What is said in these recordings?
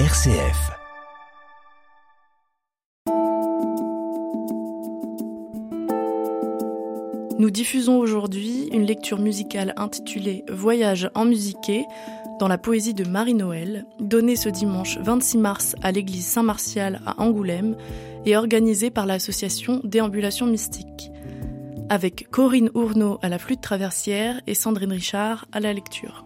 RCF. Nous diffusons aujourd'hui une lecture musicale intitulée Voyage en musiqué dans la poésie de Marie-Noël, donnée ce dimanche 26 mars à l'église Saint-Martial à Angoulême et organisée par l'association Déambulation Mystique, avec Corinne Ourneau à la flûte traversière et Sandrine Richard à la lecture.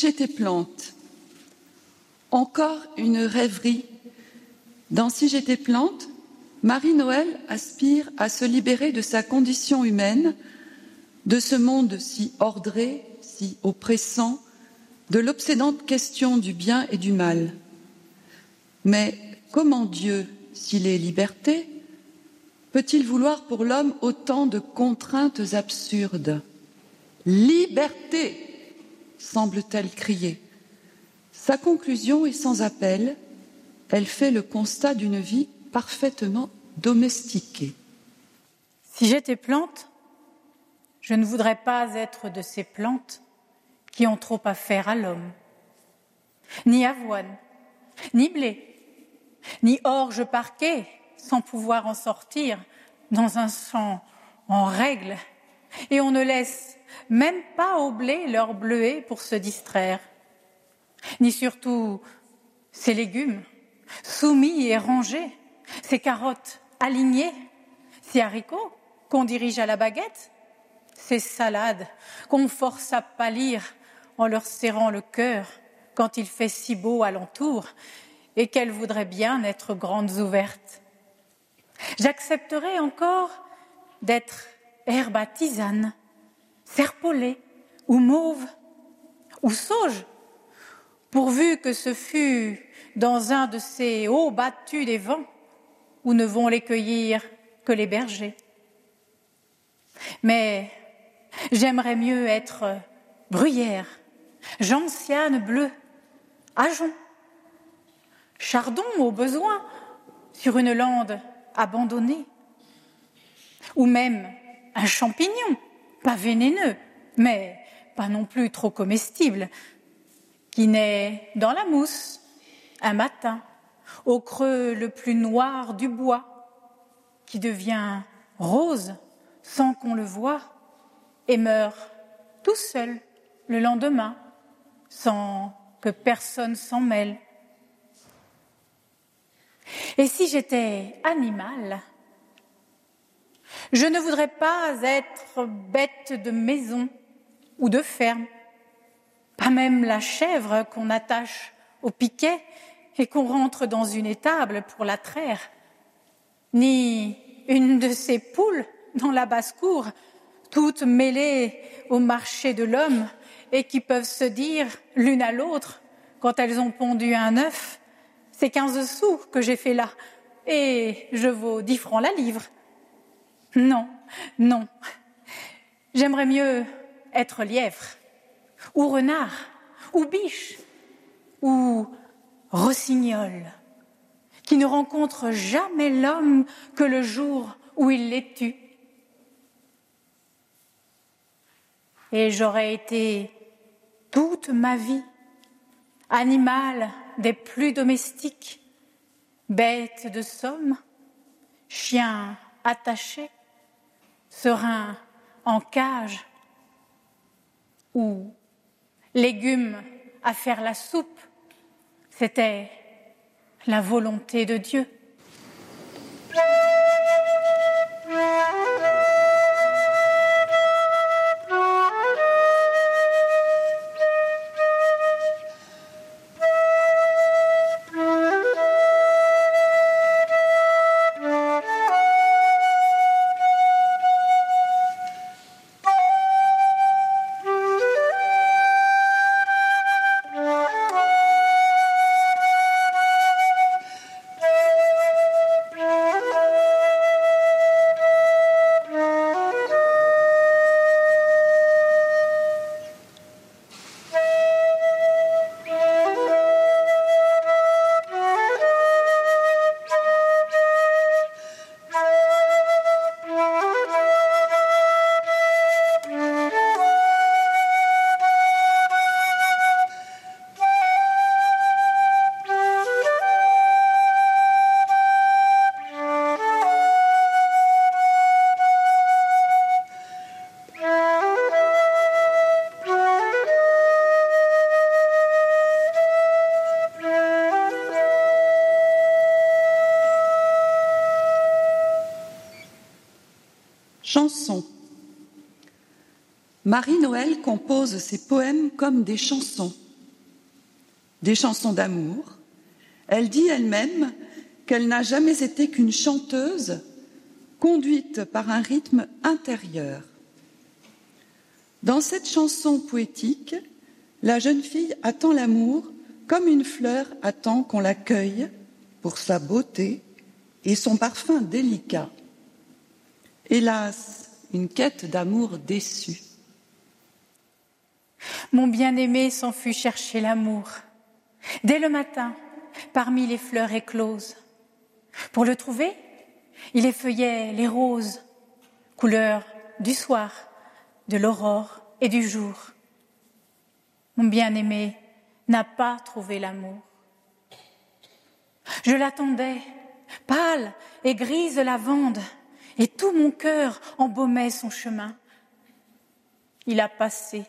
J'étais plante. Encore une rêverie. Dans Si j'étais plante, Marie-Noël aspire à se libérer de sa condition humaine, de ce monde si ordré, si oppressant, de l'obsédante question du bien et du mal. Mais comment Dieu, s'il est liberté, peut-il vouloir pour l'homme autant de contraintes absurdes? Liberté semble-t-elle crier. Sa conclusion est sans appel. Elle fait le constat d'une vie parfaitement domestiquée. Si j'étais plante, je ne voudrais pas être de ces plantes qui ont trop à faire à l'homme. Ni avoine, ni blé, ni orge parquet sans pouvoir en sortir dans un champ en règle, et on ne laisse même pas au blé leur bleuet pour se distraire, ni surtout ces légumes soumis et rangés, ces carottes alignées, ces haricots qu'on dirige à la baguette, ces salades qu'on force à pâlir en leur serrant le cœur quand il fait si beau alentour et qu'elles voudraient bien être grandes ouvertes. J'accepterai encore d'être herbe à tisane serpolée ou mauve, ou sauge, pourvu que ce fût dans un de ces hauts battus des vents où ne vont les cueillir que les bergers. Mais j'aimerais mieux être bruyère, gentiane bleue, ajon, chardon au besoin sur une lande abandonnée, ou même un champignon, pas vénéneux, mais pas non plus trop comestible, qui naît dans la mousse un matin, au creux le plus noir du bois, qui devient rose sans qu'on le voie et meurt tout seul le lendemain, sans que personne s'en mêle. Et si j'étais animal, je ne voudrais pas être bête de maison ou de ferme, pas même la chèvre qu'on attache au piquet et qu'on rentre dans une étable pour la traire, ni une de ces poules dans la basse-cour, toutes mêlées au marché de l'homme et qui peuvent se dire l'une à l'autre, quand elles ont pondu un œuf, c'est quinze sous que j'ai fait là, et je vaux dix francs la livre. Non, non. J'aimerais mieux être lièvre, ou renard, ou biche, ou rossignol, qui ne rencontre jamais l'homme que le jour où il les tue. Et j'aurais été toute ma vie animal des plus domestiques, bête de somme, chien attaché, serein en cage, ou légumes à faire la soupe, c'était la volonté de Dieu. Marie-Noël compose ses poèmes comme des chansons, des chansons d'amour. Elle dit elle-même qu'elle n'a jamais été qu'une chanteuse conduite par un rythme intérieur. Dans cette chanson poétique, la jeune fille attend l'amour comme une fleur attend qu'on l'accueille pour sa beauté et son parfum délicat. Hélas, une quête d'amour déçue. Mon bien-aimé s'en fut chercher l'amour. Dès le matin, parmi les fleurs écloses. Pour le trouver, il effeuillait les roses, couleur du soir, de l'aurore et du jour. Mon bien-aimé n'a pas trouvé l'amour. Je l'attendais, pâle et grise lavande, et tout mon cœur embaumait son chemin. Il a passé.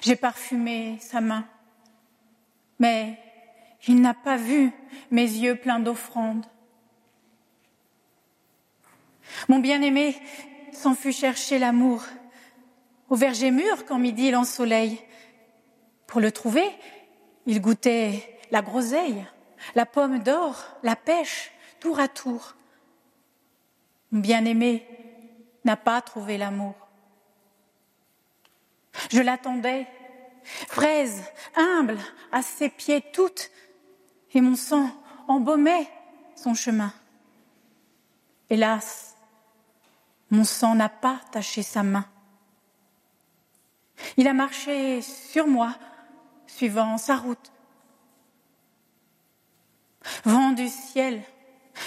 J'ai parfumé sa main, mais il n'a pas vu mes yeux pleins d'offrandes. Mon bien-aimé s'en fut chercher l'amour au verger mûr quand midi l'ensoleil. Pour le trouver, il goûtait la groseille, la pomme d'or, la pêche, tour à tour. Mon bien-aimé n'a pas trouvé l'amour. Je l'attendais fraise, humble, à ses pieds toutes, et mon sang embaumait son chemin. Hélas, mon sang n'a pas taché sa main. Il a marché sur moi, suivant sa route. Vent du ciel,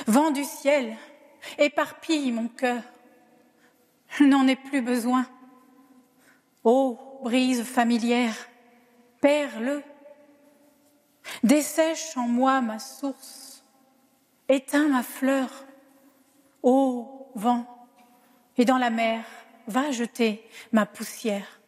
vent du ciel, éparpille mon cœur. N'en ai plus besoin. Ô brise familière, perds-le. Dessèche en moi ma source, éteins ma fleur. Ô vent, et dans la mer, va jeter ma poussière.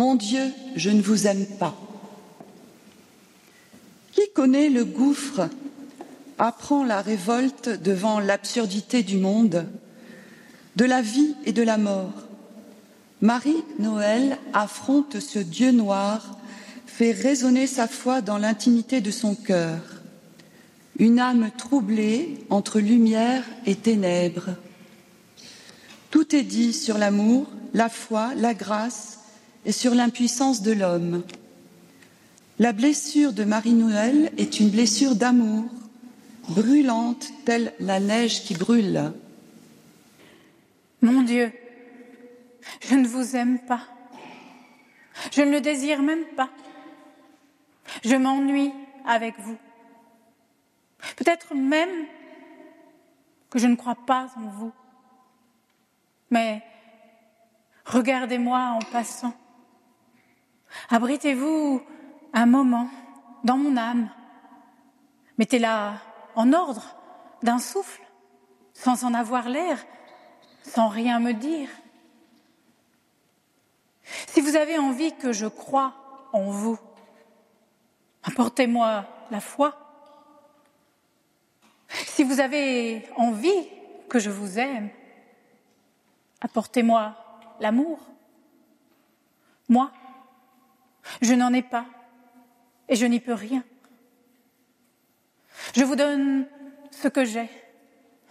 Mon Dieu, je ne vous aime pas. Qui connaît le gouffre apprend la révolte devant l'absurdité du monde, de la vie et de la mort? Marie-Noël affronte ce Dieu noir, fait résonner sa foi dans l'intimité de son cœur, une âme troublée entre lumière et ténèbres. Tout est dit sur l'amour, la foi, la grâce, et sur l'impuissance de l'homme. La blessure de Marie-Noël est une blessure d'amour, brûlante telle la neige qui brûle. Mon Dieu, je ne vous aime pas. Je ne le désire même pas. Je m'ennuie avec vous. Peut-être même que je ne crois pas en vous. Mais regardez-moi en passant. Abritez-vous un moment dans mon âme. Mettez-la en ordre d'un souffle, sans en avoir l'air, sans rien me dire. Si vous avez envie que je croie en vous, apportez-moi la foi. Si vous avez envie que je vous aime, apportez-moi l'amour. Moi, je n'en ai pas et je n'y peux rien. Je vous donne ce que j'ai,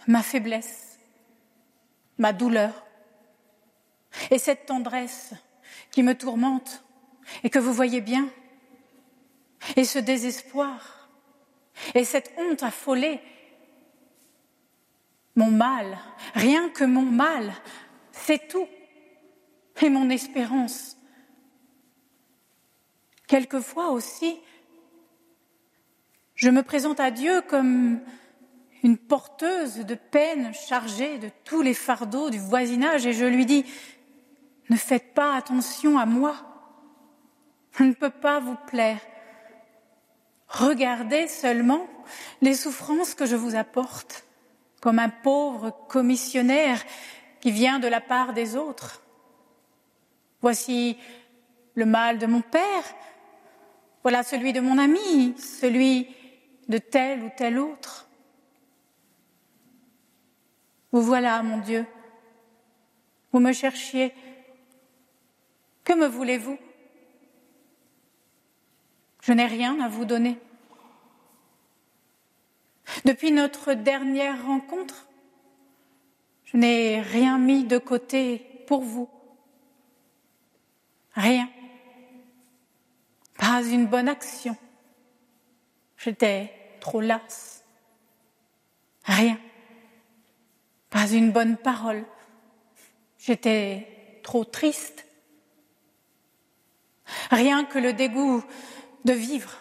ma faiblesse, ma douleur, et cette tendresse qui me tourmente et que vous voyez bien, et ce désespoir, et cette honte affolée, mon mal, rien que mon mal, c'est tout, et mon espérance. Quelquefois aussi, je me présente à Dieu comme une porteuse de peine chargée de tous les fardeaux du voisinage et je lui dis, ne faites pas attention à moi, je ne peux pas vous plaire. Regardez seulement les souffrances que je vous apporte, comme un pauvre commissionnaire qui vient de la part des autres. Voici le mal de mon père, voilà celui de mon ami, celui de tel ou tel autre. Vous voilà, mon Dieu. Vous me cherchiez. Que me voulez-vous? Je n'ai rien à vous donner. Depuis notre dernière rencontre, je n'ai rien mis de côté pour vous. Rien. Pas une bonne action. J'étais trop lasse. Rien. Pas une bonne parole. J'étais trop triste. Rien que le dégoût de vivre,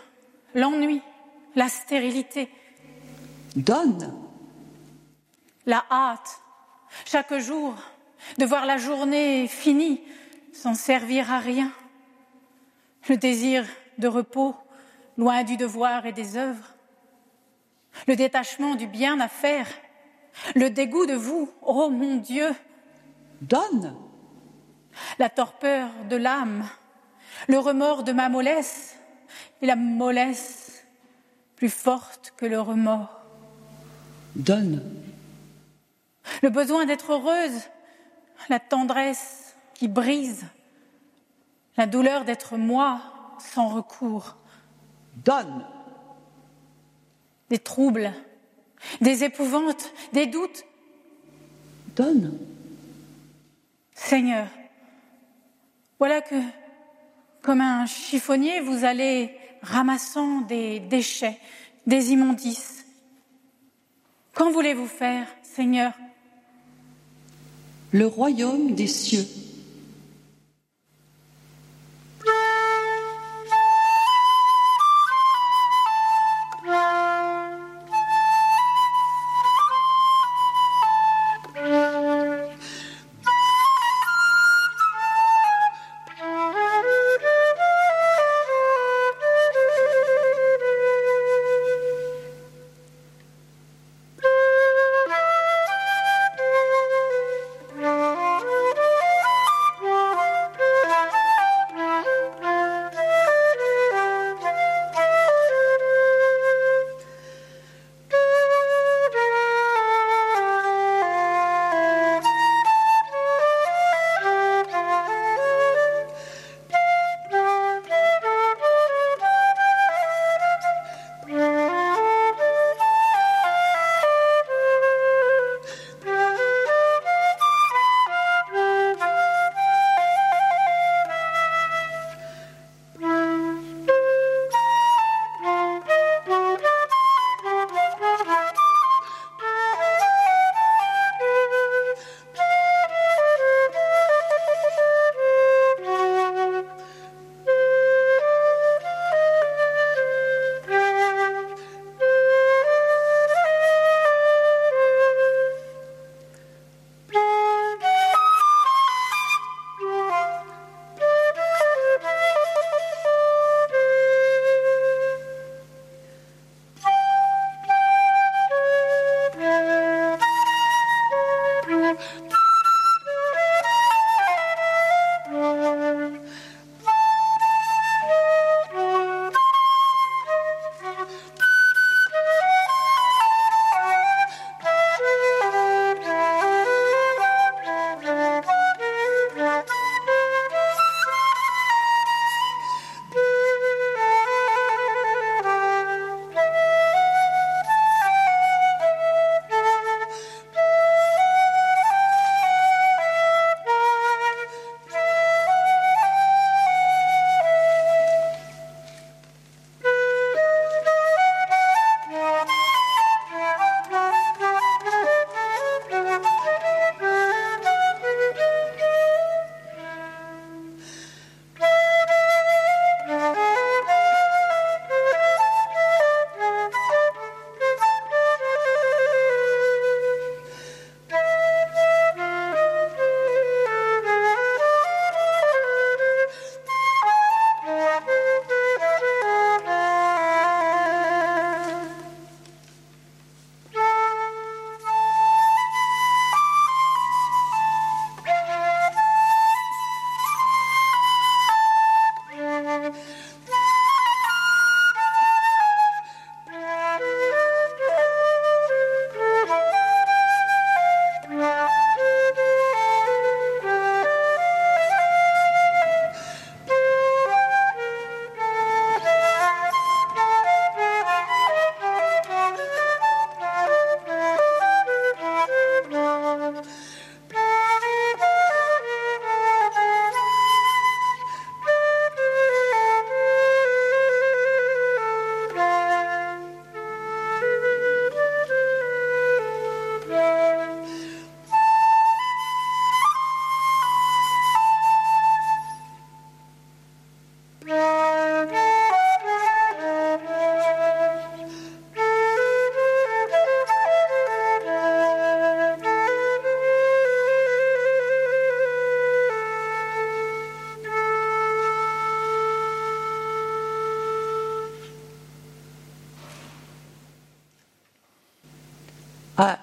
l'ennui, la stérilité. Donne. La hâte, chaque jour, de voir la journée finie sans servir à rien. Le désir de repos, loin du devoir et des œuvres, le détachement du bien à faire, le dégoût de vous, oh mon Dieu. Donne. La torpeur de l'âme, le remords de ma mollesse, et la mollesse plus forte que le remords. Donne. Le besoin d'être heureuse, la tendresse qui brise, la douleur d'être moi sans recours. Donne des troubles, des épouvantes, des doutes. Donne. Seigneur, voilà que, comme un chiffonnier, vous allez ramassant des déchets, des immondices. Qu'en voulez-vous faire, Seigneur? Le royaume des cieux.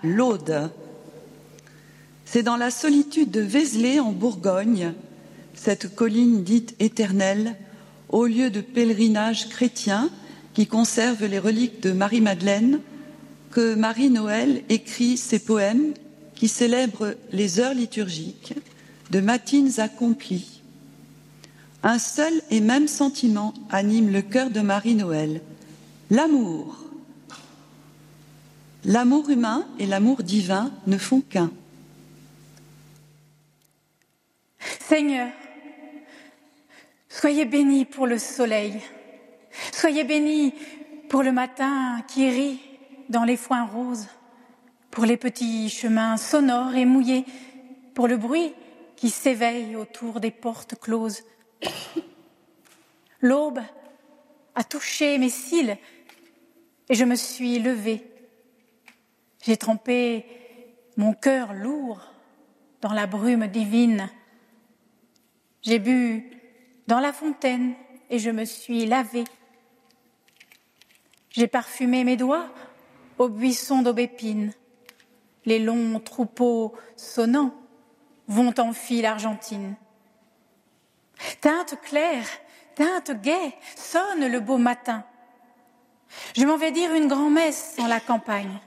l'Aude. C'est dans la solitude de Vézelay en Bourgogne, cette colline dite éternelle, au lieu de pèlerinage chrétien qui conserve les reliques de Marie-Madeleine, que Marie-Noël écrit ses poèmes qui célèbrent les heures liturgiques de matines accomplies. Un seul et même sentiment anime le cœur de Marie-Noël, l'amour. L'amour humain et l'amour divin ne font qu'un. Seigneur, soyez béni pour le soleil, soyez béni pour le matin qui rit dans les foins roses, pour les petits chemins sonores et mouillés, pour le bruit qui s'éveille autour des portes closes. L'aube a touché mes cils et je me suis levée. J'ai trempé mon cœur lourd dans la brume divine. J'ai bu dans la fontaine et je me suis lavée. J'ai parfumé mes doigts au buisson d'aubépine. Les longs troupeaux sonnants vont en file argentine. Teinte claire, teinte gaie, sonne le beau matin. Je m'en vais dire une grand-messe en la campagne.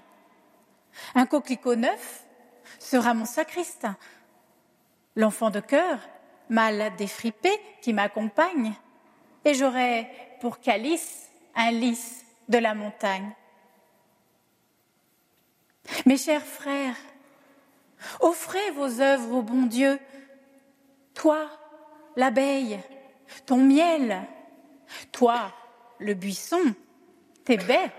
Un coquelicot neuf sera mon sacristain. L'enfant de cœur, mal défripé, qui m'accompagne, et j'aurai pour calice un lys de la montagne. Mes chers frères, offrez vos œuvres au bon Dieu. Toi, l'abeille, ton miel, toi, le buisson, tes baies,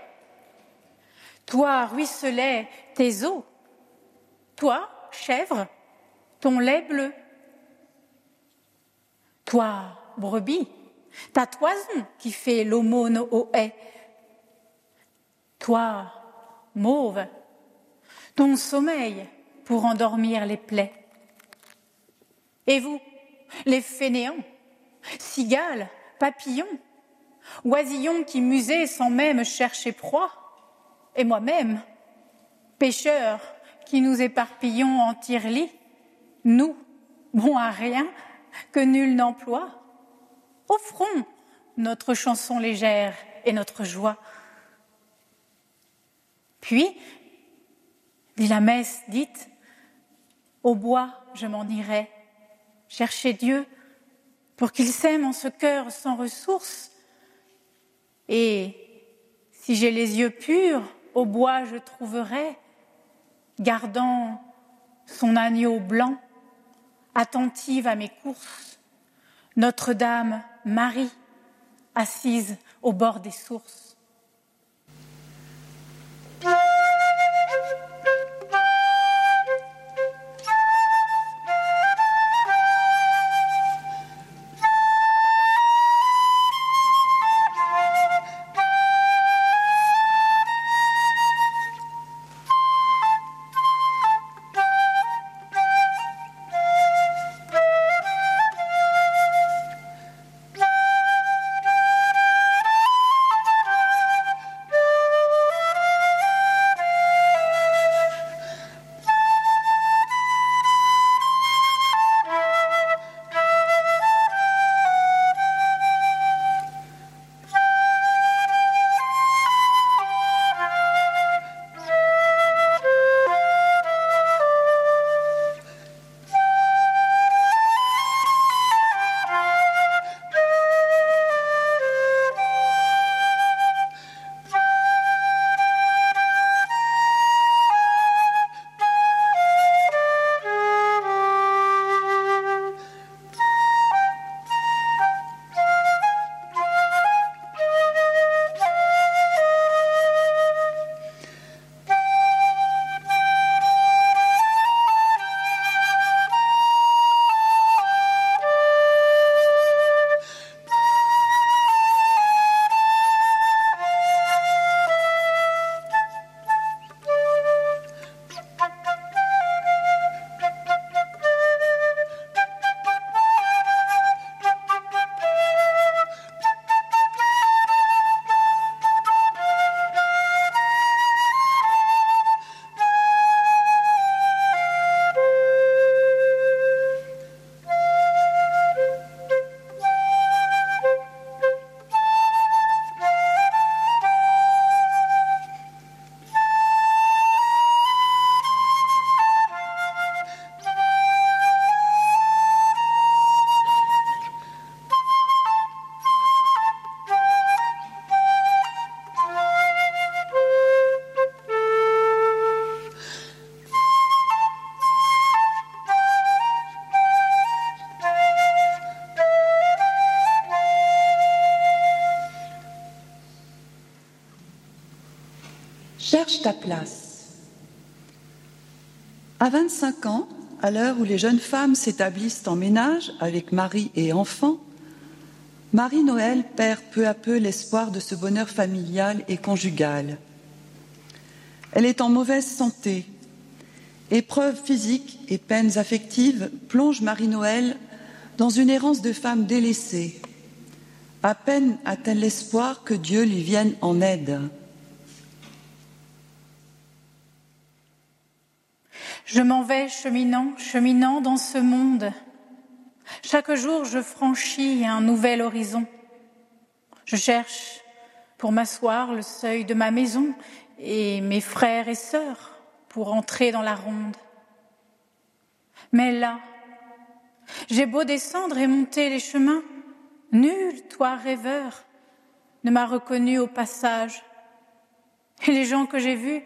toi, ruisselet, tes eaux, toi, chèvre, ton lait bleu, toi, brebis, ta toison qui fait l'aumône aux haies, toi, mauve, ton sommeil pour endormir les plaies. Et vous, les fainéants, cigales, papillons, oisillons qui musaient sans même chercher proie, et moi-même, pêcheurs qui nous éparpillons en tire nous, bons à rien, que nul n'emploie, offrons notre chanson légère et notre joie. Puis, dit la messe dite, au bois je m'en irai, chercher Dieu pour qu'il sème en ce cœur sans ressources. Et si j'ai les yeux purs, au bois je trouverai, gardant son agneau blanc, attentive à mes courses, Notre-Dame Marie, assise au bord des sources. Ta place. À 25 ans, à l'heure où les jeunes femmes s'établissent en ménage avec mari et enfants, Marie-Noël perd peu à peu l'espoir de ce bonheur familial et conjugal. Elle est en mauvaise santé. Épreuves physiques et peines affectives plongent Marie-Noël dans une errance de femme délaissée. À peine a-t-elle l'espoir que Dieu lui vienne en aide. Je m'en vais cheminant, cheminant dans ce monde chaque jour, je franchis un nouvel horizon. Je cherche pour m'asseoir le seuil de ma maison et mes frères et sœurs pour entrer dans la ronde. Mais là, j'ai beau descendre et monter les chemins, nul, toi rêveur, ne m'a reconnu au passage. Et les gens que j'ai vus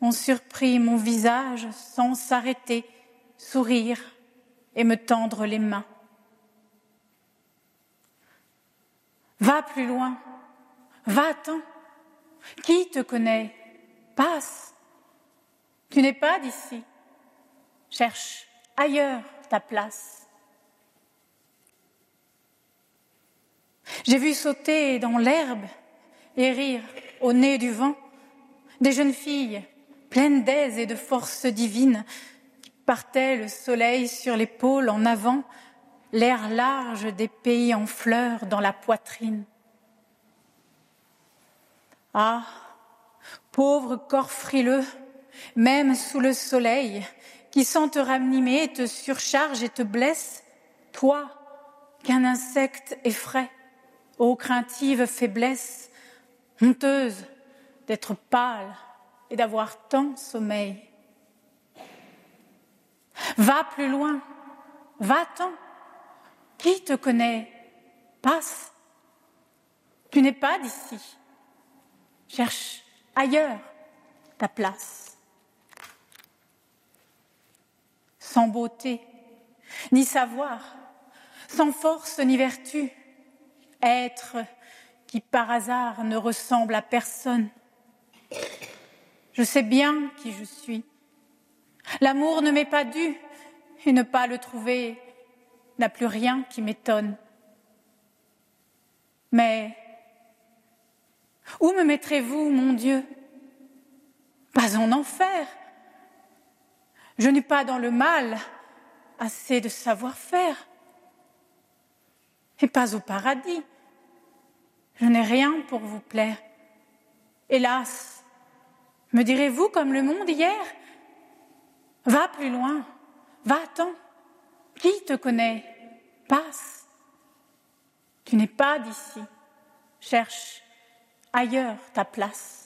ont surpris mon visage sans s'arrêter, sourire et me tendre les mains. Va plus loin, va-t'en. Qui te connaît? Passe. Tu n'es pas d'ici. Cherche ailleurs ta place. J'ai vu sauter dans l'herbe et rire au nez du vent des jeunes filles pleines d'aise et de force divine partait le soleil sur l'épaule en avant, l'air large des pays en fleurs dans la poitrine. Ah, pauvre corps frileux, même sous le soleil, qui sans te ranimer te surcharge et te blesse, toi qu'un insecte effraie, ô craintive faiblesse, honteuse d'être pâle et d'avoir tant sommeil. Va plus loin, va-t'en. Qui te connaît? Passe. Tu n'es pas d'ici. Cherche ailleurs ta place. Sans beauté, ni savoir, sans force ni vertu, être qui par hasard ne ressemble à personne. Je sais bien qui je suis L'amour ne m'est pas dû et ne pas le trouver n'a plus rien qui m'étonne. Mais où me mettrez-vous, mon Dieu? Pas en enfer. Je n'ai pas dans le mal assez de savoir-faire. Et pas au paradis. Je n'ai rien pour vous plaire. Hélas, me direz-vous comme le monde hier? Va plus loin, va-t'en. Qui te connaît? Passe. Tu n'es pas d'ici. Cherche ailleurs ta place.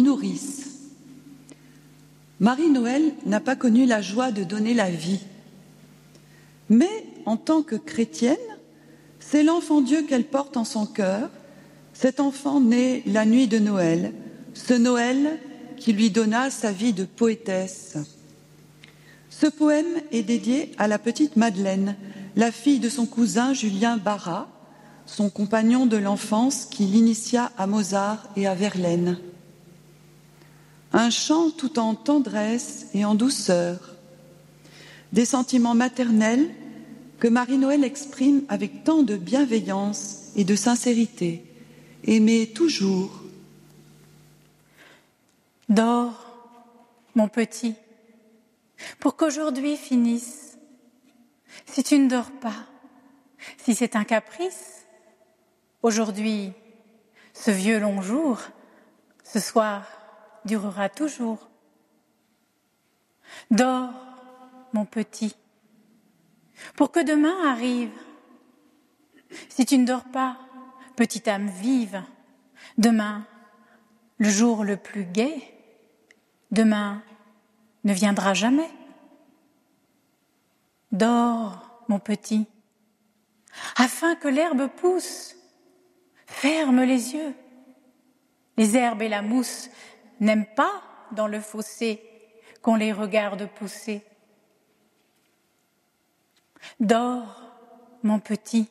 Nourrice. Marie-Noël n'a pas connu la joie de donner la vie. Mais en tant que chrétienne, c'est l'enfant Dieu qu'elle porte en son cœur, cet enfant né la nuit de Noël, ce Noël qui lui donna sa vie de poétesse. Ce poème est dédié à la petite Madeleine, la fille de son cousin Julien Barra, son compagnon de l'enfance qui l'initia à Mozart et à Verlaine. Un chant tout en tendresse et en douceur, des sentiments maternels que Marie-Noël exprime avec tant de bienveillance et de sincérité, aimée toujours. Dors, mon petit, pour qu'aujourd'hui finisse. Si tu ne dors pas, si c'est un caprice, aujourd'hui, ce vieux long jour, ce soir, durera toujours. Dors, mon petit, pour que demain arrive. Si tu ne dors pas, petite âme vive, demain, le jour le plus gai, demain ne viendra jamais. Dors, mon petit, afin que l'herbe pousse. Ferme les yeux. Les herbes et la mousse n'aiment pas dans le fossé qu'on les regarde pousser. Dors, mon petit,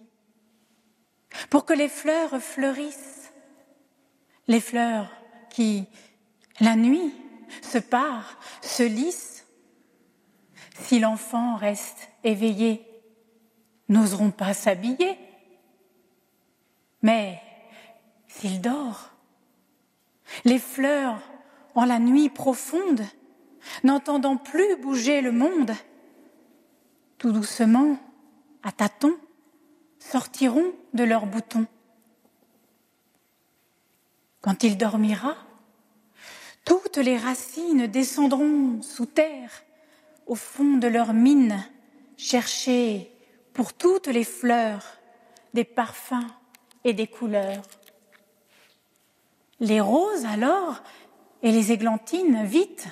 pour que les fleurs fleurissent, les fleurs qui, la nuit, se parent, se lissent. Si l'enfant reste éveillé, n'oseront pas s'habiller. Mais s'il dort, les fleurs, en la nuit profonde, n'entendant plus bouger le monde, tout doucement, à tâtons, sortiront de leurs boutons. Quand il dormira, toutes les racines descendront sous terre, au fond de leurs mines, chercher pour toutes les fleurs des parfums et des couleurs. Les roses alors et les églantines, vite,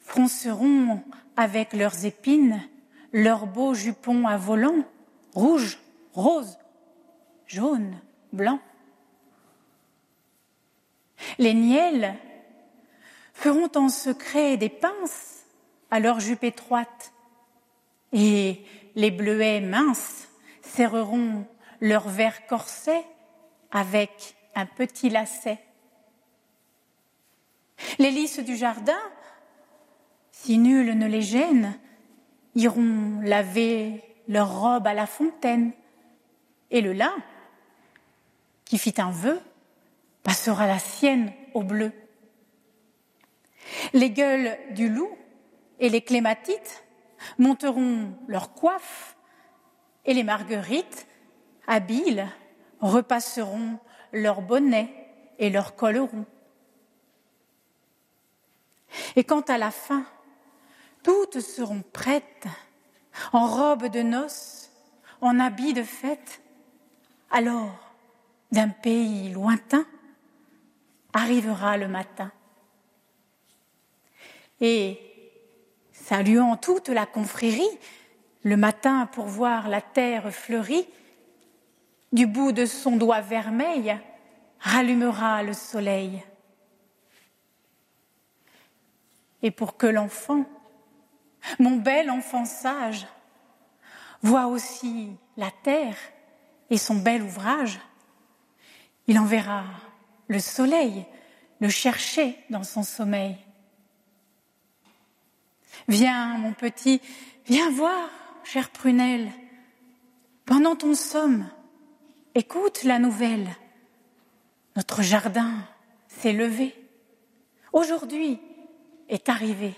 fronceront avec leurs épines leurs beaux jupons à volants, rouges, roses, jaunes, blancs. Les niels feront en secret des pinces à leurs jupes étroites, et les bleuets minces serreront leurs verts corsets avec un petit lacet. Les lys du jardin, si nul ne les gêne, iront laver leurs robes à la fontaine, et le lin, qui fit un vœu, passera la sienne au bleu. Les gueules du loup et les clématites monteront leurs coiffes, et les marguerites, habiles, repasseront leurs bonnets et leurs collerons. Et quant à la fin, toutes seront prêtes, en robe de noces, en habits de fête. Alors, d'un pays lointain, arrivera le matin. Et, saluant toute la confrérie, le matin pour voir la terre fleurie, du bout de son doigt vermeil, rallumera le soleil. Et pour que l'enfant, mon bel enfant sage, voit aussi la terre et son bel ouvrage, il enverra le soleil le chercher dans son sommeil. Viens, mon petit, viens voir, chère prunelle, pendant ton somme, écoute la nouvelle. Notre jardin s'est levé. Aujourd'hui est arrivé.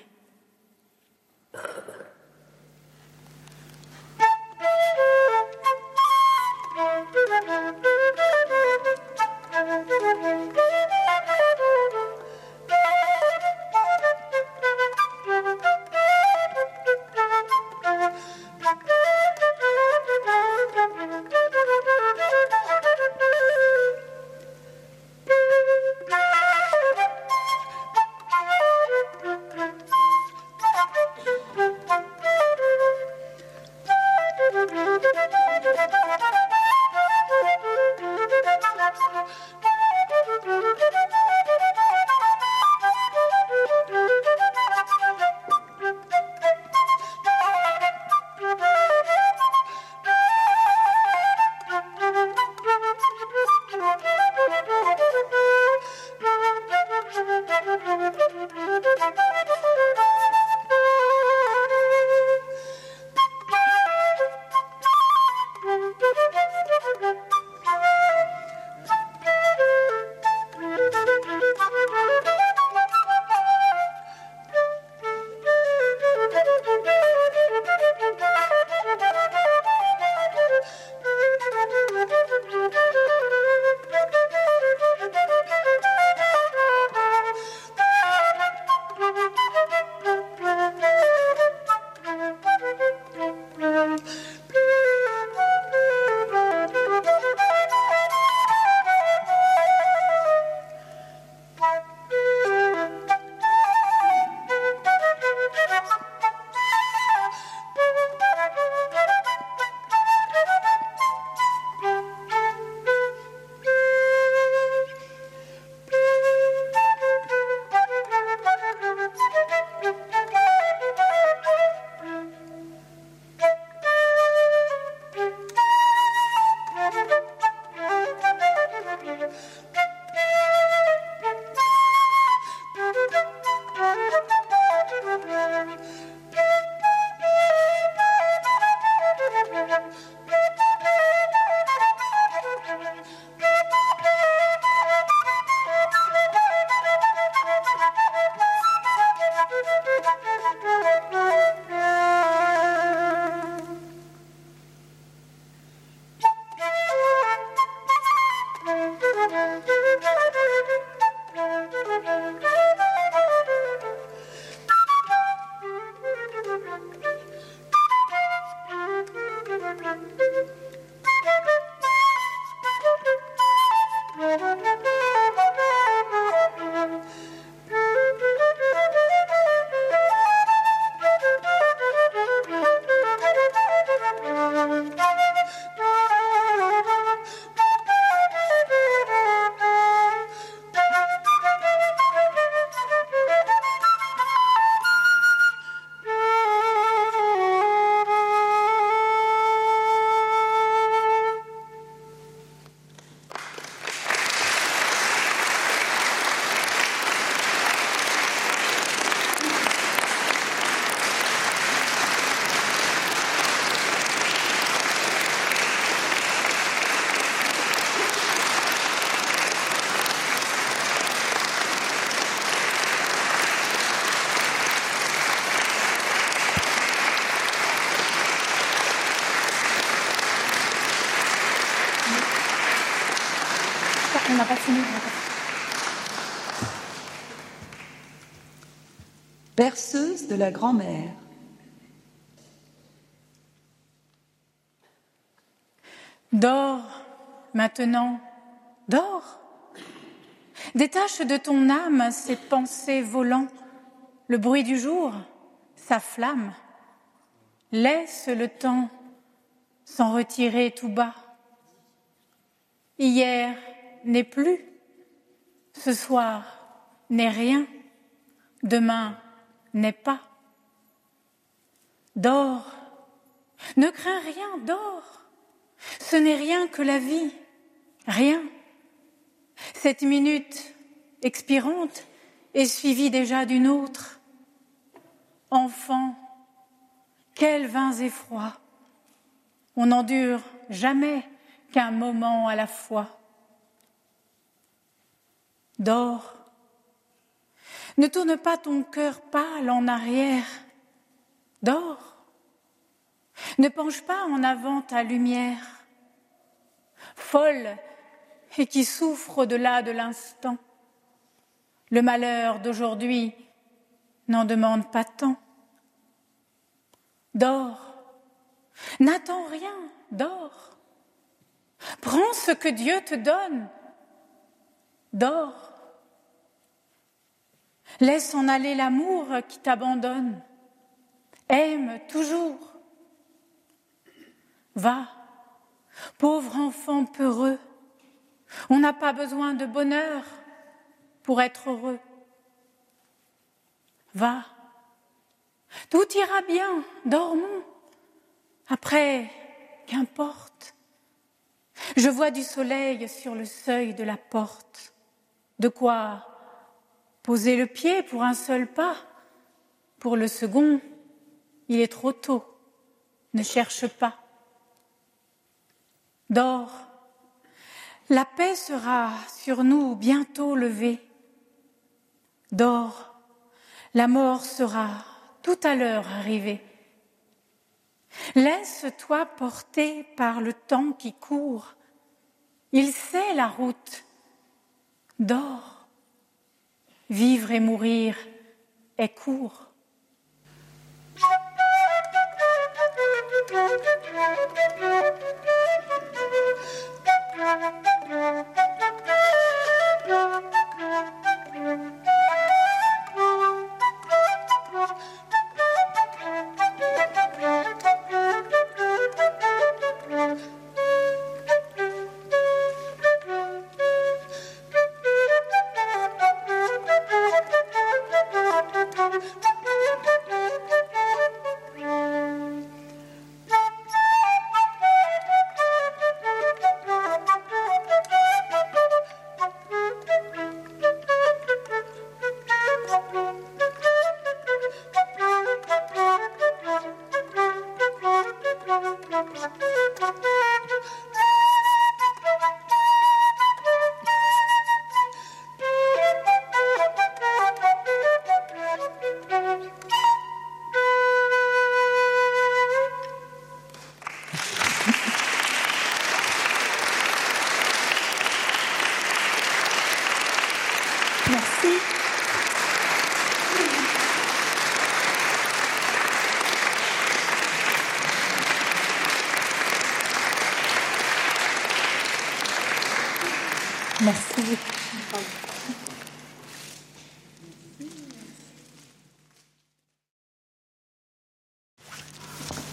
Berceuse de la grand-mère. Dors maintenant, dors. Détache de ton âme ces pensées volant, le bruit du jour, sa flamme. Laisse le temps s'en retirer tout bas. Hier n'est plus, ce soir n'est rien, demain n'est pas. Dors, ne crains rien, dors. Ce n'est rien que la vie, rien. Cette minute expirante est suivie déjà d'une autre. Enfant, quels vins et froids. On n'endure jamais qu'un moment à la fois. Dors. Ne tourne pas ton cœur pâle en arrière. Dors. Ne penche pas en avant ta lumière. Folle et qui souffre au-delà de l'instant. Le malheur d'aujourd'hui n'en demande pas tant. Dors, n'attends rien, dors. Prends ce que Dieu te donne, dors. Laisse en aller l'amour qui t'abandonne. Aime toujours. Va, pauvre enfant peureux, on n'a pas besoin de bonheur pour être heureux. Va, tout ira bien, dormons. Après, qu'importe. Je vois du soleil sur le seuil de la porte. De quoi poser le pied pour un seul pas. Pour le second, il est trop tôt. Ne cherche pas. Dors la paix sera sur nous bientôt levée. Dors, la mort sera tout à l'heure arrivée. Laisse-toi porter par le temps qui court. Il sait la route. Dors. Vivre et mourir est court.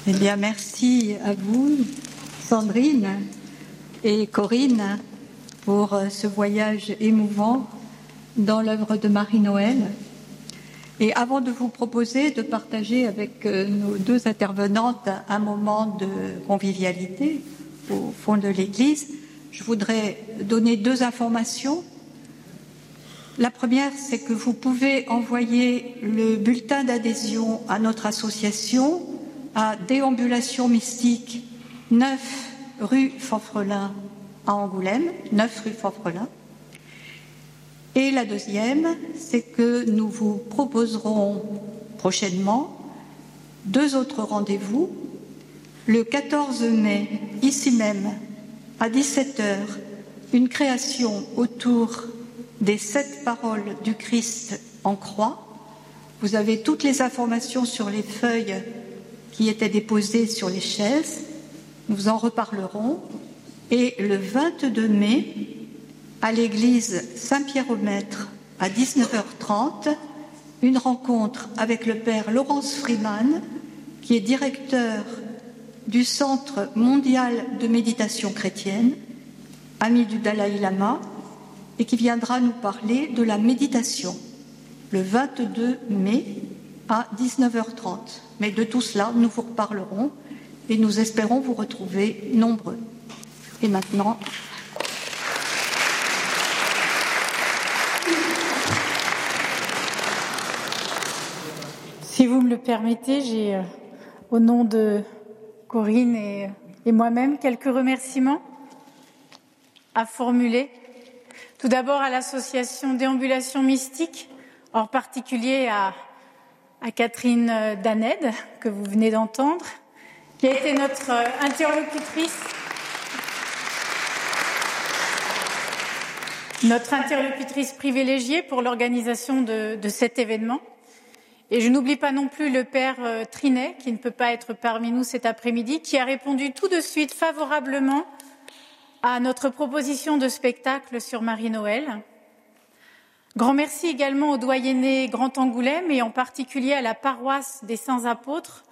Eh bien, merci à vous, Sandrine et Corinne, pour ce voyage émouvant dans l'œuvre de Marie-Noël. Et avant de vous proposer de partager avec euh, nos deux intervenantes un moment de convivialité au fond de l'Église, je voudrais donner deux informations. La première, c'est que vous pouvez envoyer le bulletin d'adhésion à notre association à Déambulation mystique, 9 rue Fanfrelin à Angoulême, 9 rue Fanfrelin. Et la deuxième, c'est que nous vous proposerons prochainement deux autres rendez-vous. Le 14 mai, ici même, à 17h, une création autour des sept paroles du Christ en croix. Vous avez toutes les informations sur les feuilles qui étaient déposées sur les chaises. Nous en reparlerons. Et le 22 mai, à l'église Saint-Pierre-au-Maître, à 19h30, une rencontre avec le père Laurence Freeman, qui est directeur du Centre mondial de méditation chrétienne, ami du Dalai Lama, et qui viendra nous parler de la méditation le 22 mai à 19h30. Mais de tout cela, nous vous reparlerons et nous espérons vous retrouver nombreux. Et maintenant, Si vous me le permettez, j'ai, euh, au nom de Corinne et, et moi-même, quelques remerciements à formuler. Tout d'abord à l'association Déambulation Mystique, en particulier à, à Catherine Daned, que vous venez d'entendre, qui a été notre interlocutrice notre interlocutrice privilégiée pour l'organisation de, de, cet événement. Et je n'oublie pas non plus le père euh, Trinet, qui ne peut pas être parmi nous cet après-midi, qui a répondu tout de suite favorablement à notre proposition de spectacle sur Marie-Noël. Grand merci également au doyenné Grand Angoulême et en particulier à la paroisse des Saints Apôtres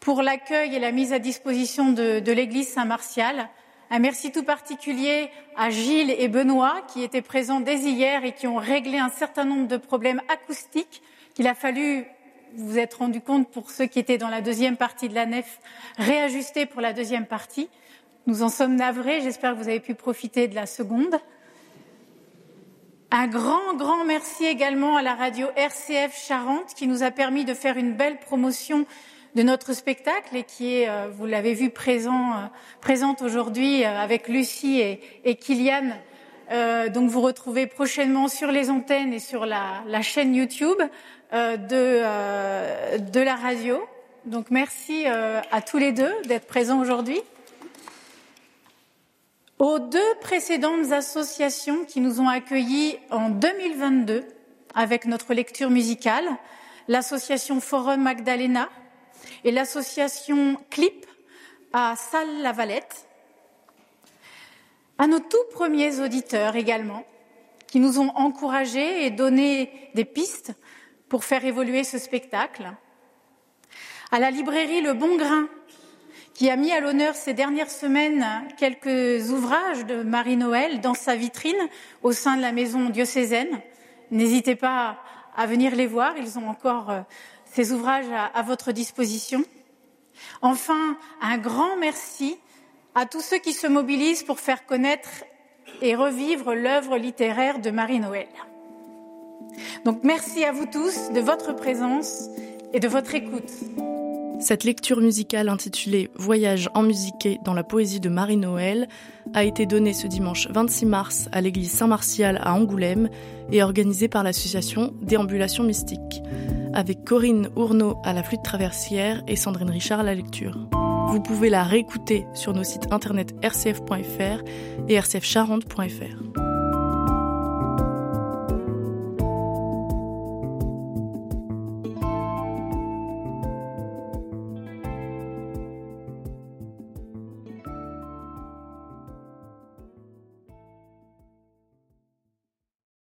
pour l'accueil et la mise à disposition de, l'église Saint-Martial. Un merci tout particulier à Gilles et Benoît qui étaient présents dès hier et qui ont réglé un certain nombre de problèmes acoustiques qu'il a fallu vous vous êtes rendu compte pour ceux qui étaient dans la deuxième partie de la nef, réajuster pour la deuxième partie. Nous en sommes navrés. J'espère que vous avez pu profiter de la seconde. Un grand, grand merci également à la radio RCF Charente qui nous a permis de faire une belle promotion de notre spectacle et qui est, euh, vous l'avez vu, présent, euh, présente aujourd'hui euh, avec Lucie et, et Kylian. Donc vous retrouvez prochainement sur les antennes et sur la, chaîne YouTube de, de la radio. Donc merci à tous les deux d'être présents aujourd'hui. Aux deux précédentes associations qui nous ont accueillis en 2022 avec notre lecture musicale, l'association Forum Magdalena et l'association Clip à Salle-la-Valette, à nos tout premiers auditeurs également, qui nous ont encouragés et donné des pistes pour faire évoluer ce spectacle, à la librairie Le Bon Grain, qui a mis à l'honneur ces dernières semaines quelques ouvrages de Marie-Noël dans sa vitrine au sein de la maison diocésaine. N'hésitez pas à venir les voir, ils ont encore euh, ces ouvrages à, à votre disposition. Enfin, un grand merci à tous ceux qui se mobilisent pour faire connaître et revivre l'œuvre littéraire de Marie-Noël. Donc merci à vous tous de votre présence et de votre écoute. Cette lecture musicale intitulée Voyage en musiqué dans la poésie de Marie-Noël a été donnée ce dimanche 26 mars à l'église Saint-Martial à Angoulême et organisée par l'association Déambulation mystique, avec Corinne Ourneau à la flûte traversière et Sandrine Richard à la lecture. Vous pouvez la réécouter sur nos sites internet rcf.fr et rcfcharente.fr.